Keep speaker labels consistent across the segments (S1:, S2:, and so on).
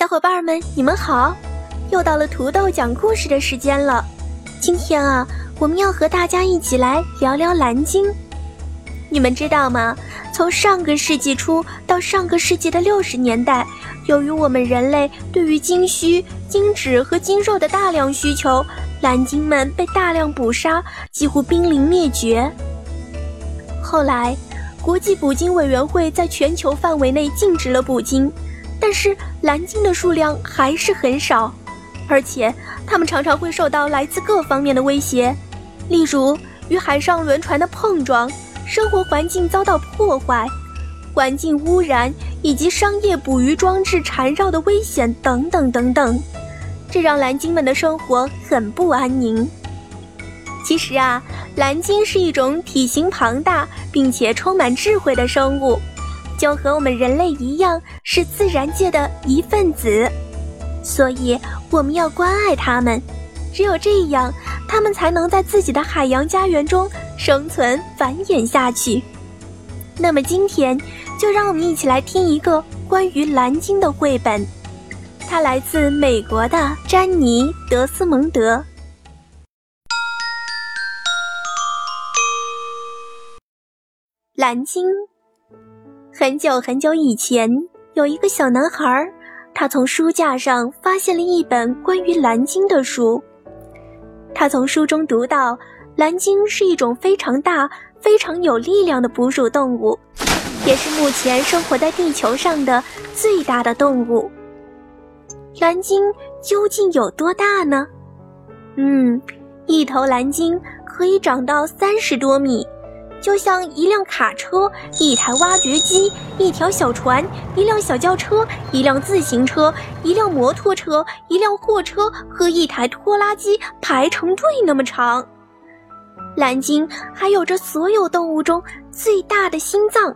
S1: 小伙伴们，你们好，又到了土豆讲故事的时间了。今天啊，我们要和大家一起来聊聊蓝鲸。你们知道吗？从上个世纪初到上个世纪的六十年代，由于我们人类对于鲸须、鲸脂和鲸肉的大量需求。蓝鲸们被大量捕杀，几乎濒临灭绝。后来，国际捕鲸委员会在全球范围内禁止了捕鲸，但是蓝鲸的数量还是很少，而且它们常常会受到来自各方面的威胁，例如与海上轮船的碰撞、生活环境遭到破坏、环境污染以及商业捕鱼装置缠绕的危险等等等等。这让蓝鲸们的生活很不安宁。其实啊，蓝鲸是一种体型庞大并且充满智慧的生物，就和我们人类一样，是自然界的一份子。所以我们要关爱它们，只有这样，它们才能在自己的海洋家园中生存繁衍下去。那么今天，就让我们一起来听一个关于蓝鲸的绘本。它来自美国的詹妮·德斯蒙德。蓝鲸。很久很久以前，有一个小男孩，他从书架上发现了一本关于蓝鲸的书。他从书中读到，蓝鲸是一种非常大、非常有力量的哺乳动物，也是目前生活在地球上的最大的动物。蓝鲸究竟有多大呢？嗯，一头蓝鲸可以长到三十多米，就像一辆卡车、一台挖掘机、一条小船、一辆小轿车、一辆自行车、一辆摩托车、一辆货车和一台拖拉机排成队那么长。蓝鲸还有着所有动物中最大的心脏，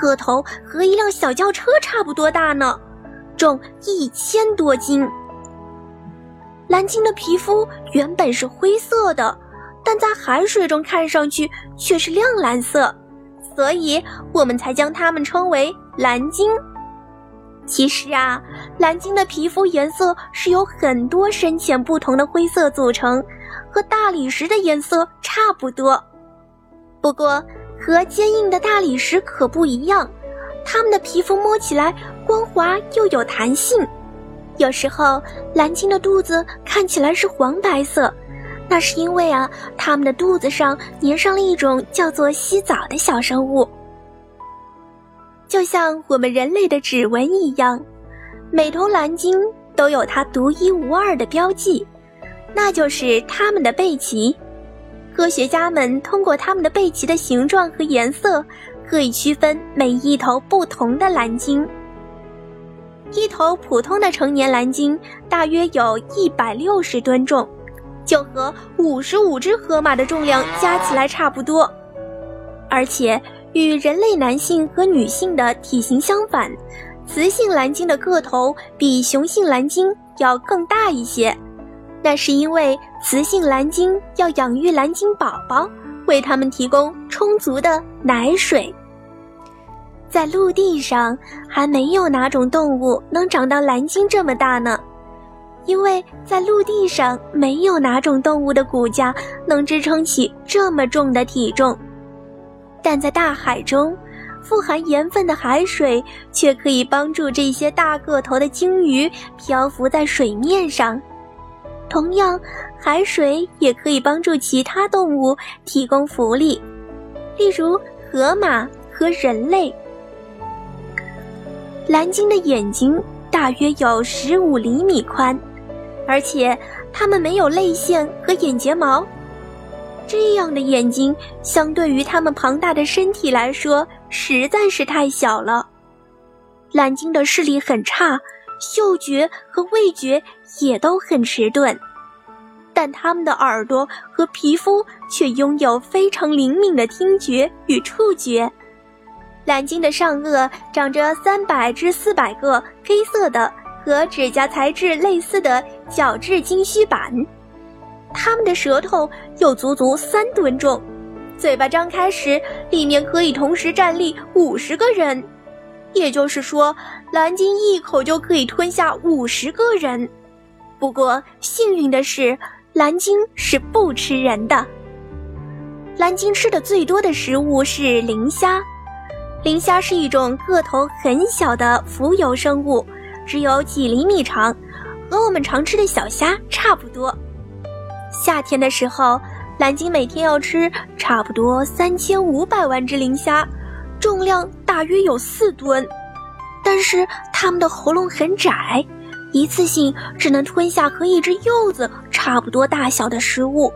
S1: 个头和一辆小轿车差不多大呢。重一千多斤。蓝鲸的皮肤原本是灰色的，但在海水中看上去却是亮蓝色，所以我们才将它们称为蓝鲸。其实啊，蓝鲸的皮肤颜色是由很多深浅不同的灰色组成，和大理石的颜色差不多。不过，和坚硬的大理石可不一样。它们的皮肤摸起来光滑又有弹性，有时候蓝鲸的肚子看起来是黄白色，那是因为啊，它们的肚子上粘上了一种叫做吸藻的小生物，就像我们人类的指纹一样，每头蓝鲸都有它独一无二的标记，那就是它们的背鳍。科学家们通过它们的背鳍的形状和颜色。可以区分每一头不同的蓝鲸。一头普通的成年蓝鲸大约有一百六十吨重，就和五十五只河马的重量加起来差不多。而且与人类男性和女性的体型相反，雌性蓝鲸的个头比雄性蓝鲸要更大一些。那是因为雌性蓝鲸要养育蓝鲸宝宝。为它们提供充足的奶水。在陆地上，还没有哪种动物能长到蓝鲸这么大呢，因为在陆地上没有哪种动物的骨架能支撑起这么重的体重。但在大海中，富含盐分的海水却可以帮助这些大个头的鲸鱼漂浮在水面上。同样，海水也可以帮助其他动物提供浮力，例如河马和人类。蓝鲸的眼睛大约有十五厘米宽，而且它们没有泪腺和眼睫毛。这样的眼睛，相对于它们庞大的身体来说，实在是太小了。蓝鲸的视力很差，嗅觉和味觉也都很迟钝，但它们的耳朵和皮肤却拥有非常灵敏的听觉与触觉。蓝鲸的上颚长着三百至四百个黑色的和指甲材质类似的角质金须板，它们的舌头有足足三吨重，嘴巴张开时，里面可以同时站立五十个人。也就是说，蓝鲸一口就可以吞下五十个人。不过幸运的是，蓝鲸是不吃人的。蓝鲸吃的最多的食物是磷虾。磷虾是一种个头很小的浮游生物，只有几厘米长，和我们常吃的小虾差不多。夏天的时候，蓝鲸每天要吃差不多三千五百万只磷虾。重量大约有四吨，但是它们的喉咙很窄，一次性只能吞下和一只柚子差不多大小的食物。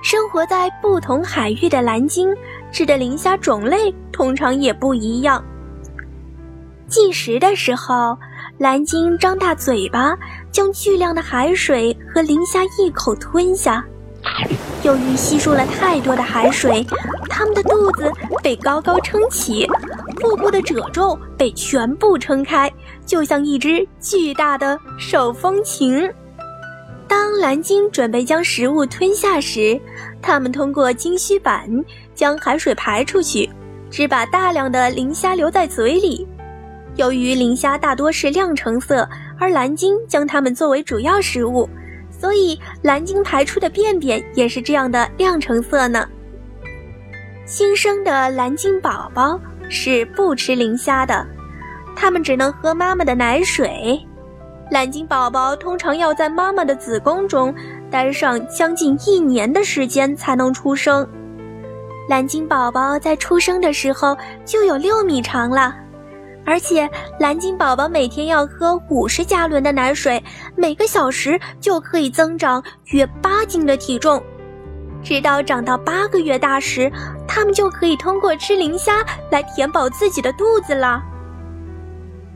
S1: 生活在不同海域的蓝鲸吃的磷虾种类通常也不一样。进食的时候，蓝鲸张大嘴巴，将巨量的海水和磷虾一口吞下。由于吸收了太多的海水，它们的肚子被高高撑起，腹部的褶皱被全部撑开，就像一只巨大的手风琴。当蓝鲸准备将食物吞下时，它们通过鲸须板将海水排出去，只把大量的磷虾留在嘴里。由于磷虾大多是亮橙色，而蓝鲸将它们作为主要食物。所以，蓝鲸排出的便便也是这样的亮橙色呢。新生的蓝鲸宝宝是不吃磷虾的，它们只能喝妈妈的奶水。蓝鲸宝宝通常要在妈妈的子宫中待上将近一年的时间才能出生。蓝鲸宝宝在出生的时候就有六米长了。而且，蓝鲸宝宝每天要喝五十加仑的奶水，每个小时就可以增长约八斤的体重。直到长到八个月大时，它们就可以通过吃磷虾来填饱自己的肚子了。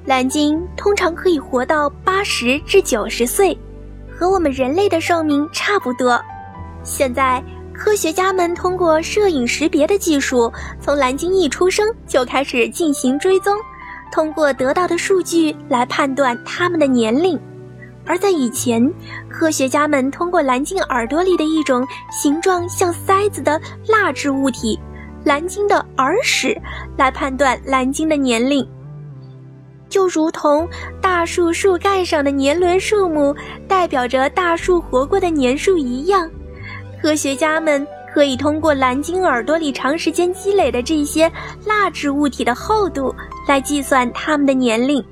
S1: 蓝鲸通常可以活到八十至九十岁，和我们人类的寿命差不多。现在，科学家们通过摄影识别的技术，从蓝鲸一出生就开始进行追踪。通过得到的数据来判断它们的年龄，而在以前，科学家们通过蓝鲸耳朵里的一种形状像塞子的蜡质物体——蓝鲸的耳屎，来判断蓝鲸的年龄。就如同大树树干上的年轮数目代表着大树活过的年数一样，科学家们。可以通过蓝鲸耳朵里长时间积累的这些蜡质物体的厚度来计算它们的年龄。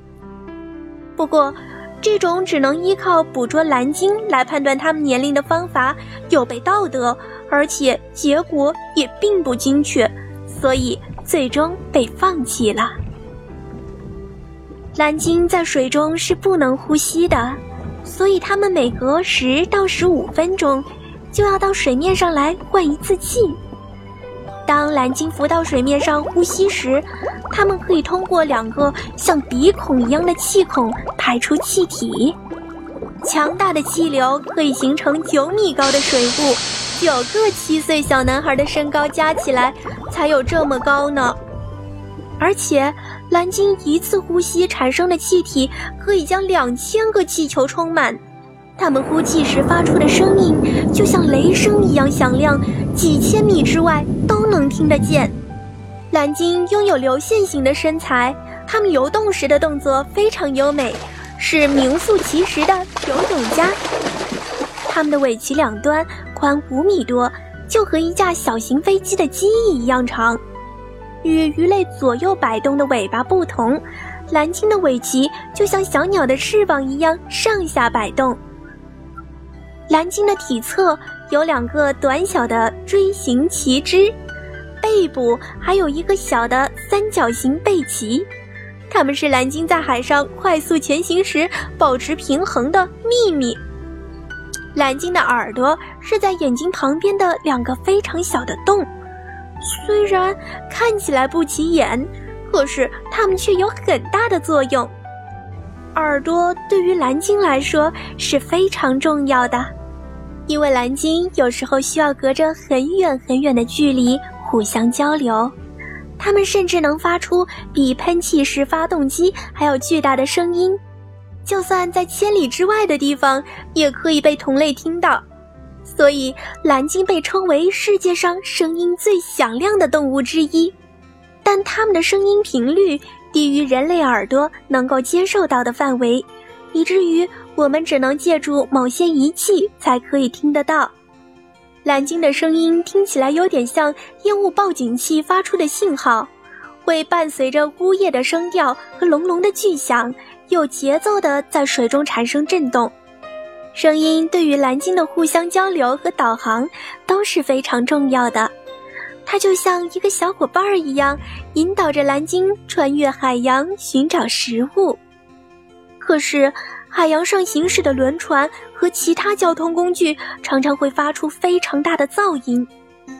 S1: 不过，这种只能依靠捕捉蓝鲸来判断它们年龄的方法有悖道德，而且结果也并不精确，所以最终被放弃了。蓝鲸在水中是不能呼吸的，所以它们每隔十到十五分钟。就要到水面上来换一次气。当蓝鲸浮到水面上呼吸时，它们可以通过两个像鼻孔一样的气孔排出气体。强大的气流可以形成九米高的水雾，九个七岁小男孩的身高加起来才有这么高呢。而且，蓝鲸一次呼吸产生的气体可以将两千个气球充满。它们呼气时发出的声音，就像雷声一样响亮，几千米之外都能听得见。蓝鲸拥有流线型的身材，它们游动时的动作非常优美，是名副其实的游泳家。它们的尾鳍两端宽五米多，就和一架小型飞机的机翼一样长。与鱼类左右摆动的尾巴不同，蓝鲸的尾鳍就像小鸟的翅膀一样上下摆动。蓝鲸的体侧有两个短小的锥形鳍肢，背部还有一个小的三角形背鳍，它们是蓝鲸在海上快速前行时保持平衡的秘密。蓝鲸的耳朵是在眼睛旁边的两个非常小的洞，虽然看起来不起眼，可是它们却有很大的作用。耳朵对于蓝鲸来说是非常重要的，因为蓝鲸有时候需要隔着很远很远的距离互相交流，它们甚至能发出比喷气式发动机还要巨大的声音。就算在千里之外的地方，也可以被同类听到，所以蓝鲸被称为世界上声音最响亮的动物之一。但它们的声音频率低于人类耳朵能够接受到的范围，以至于我们只能借助某些仪器才可以听得到。蓝鲸的声音听起来有点像烟雾报警器发出的信号，会伴随着呜咽的声调和隆隆的巨响。有节奏的在水中产生震动，声音对于蓝鲸的互相交流和导航都是非常重要的。它就像一个小伙伴儿一样，引导着蓝鲸穿越海洋寻找食物。可是，海洋上行驶的轮船和其他交通工具常常会发出非常大的噪音，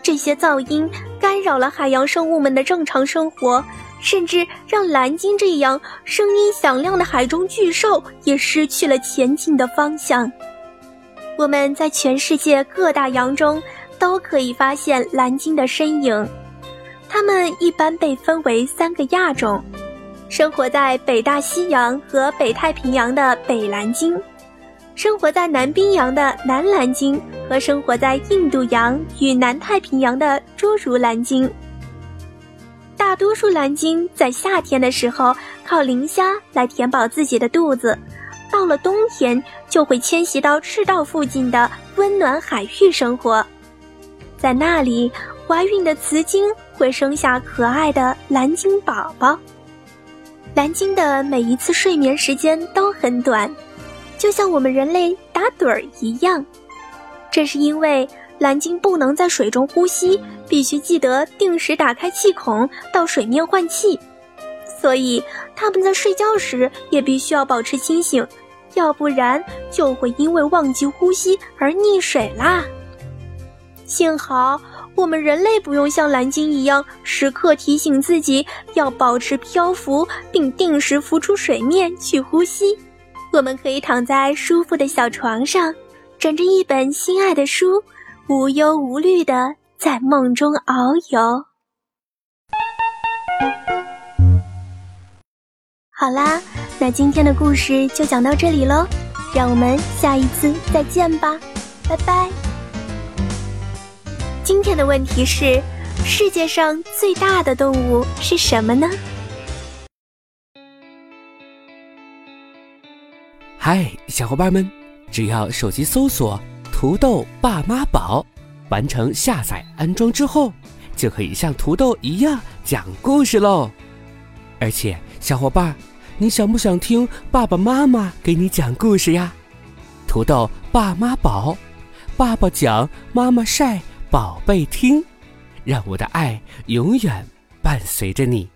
S1: 这些噪音干扰了海洋生物们的正常生活。甚至让蓝鲸这样声音响亮的海中巨兽也失去了前进的方向。我们在全世界各大洋中都可以发现蓝鲸的身影。它们一般被分为三个亚种：生活在北大西洋和北太平洋的北蓝鲸，生活在南冰洋的南蓝鲸和生活在印度洋与南太平洋的侏儒蓝鲸。大多数蓝鲸在夏天的时候靠磷虾来填饱自己的肚子，到了冬天就会迁徙到赤道附近的温暖海域生活，在那里怀孕的雌鲸会生下可爱的蓝鲸宝宝。蓝鲸的每一次睡眠时间都很短，就像我们人类打盹儿一样，这是因为。蓝鲸不能在水中呼吸，必须记得定时打开气孔到水面换气，所以它们在睡觉时也必须要保持清醒，要不然就会因为忘记呼吸而溺水啦。幸好我们人类不用像蓝鲸一样时刻提醒自己要保持漂浮，并定时浮出水面去呼吸，我们可以躺在舒服的小床上，枕着一本心爱的书。无忧无虑的在梦中遨游。好啦，那今天的故事就讲到这里喽，让我们下一次再见吧，拜拜。今天的问题是：世界上最大的动物是什么呢？
S2: 嗨，小伙伴们，只要手机搜索。土豆爸妈宝，完成下载安装之后，就可以像土豆一样讲故事喽。而且，小伙伴，你想不想听爸爸妈妈给你讲故事呀？土豆爸妈宝，爸爸讲，妈妈晒，宝贝听，让我的爱永远伴随着你。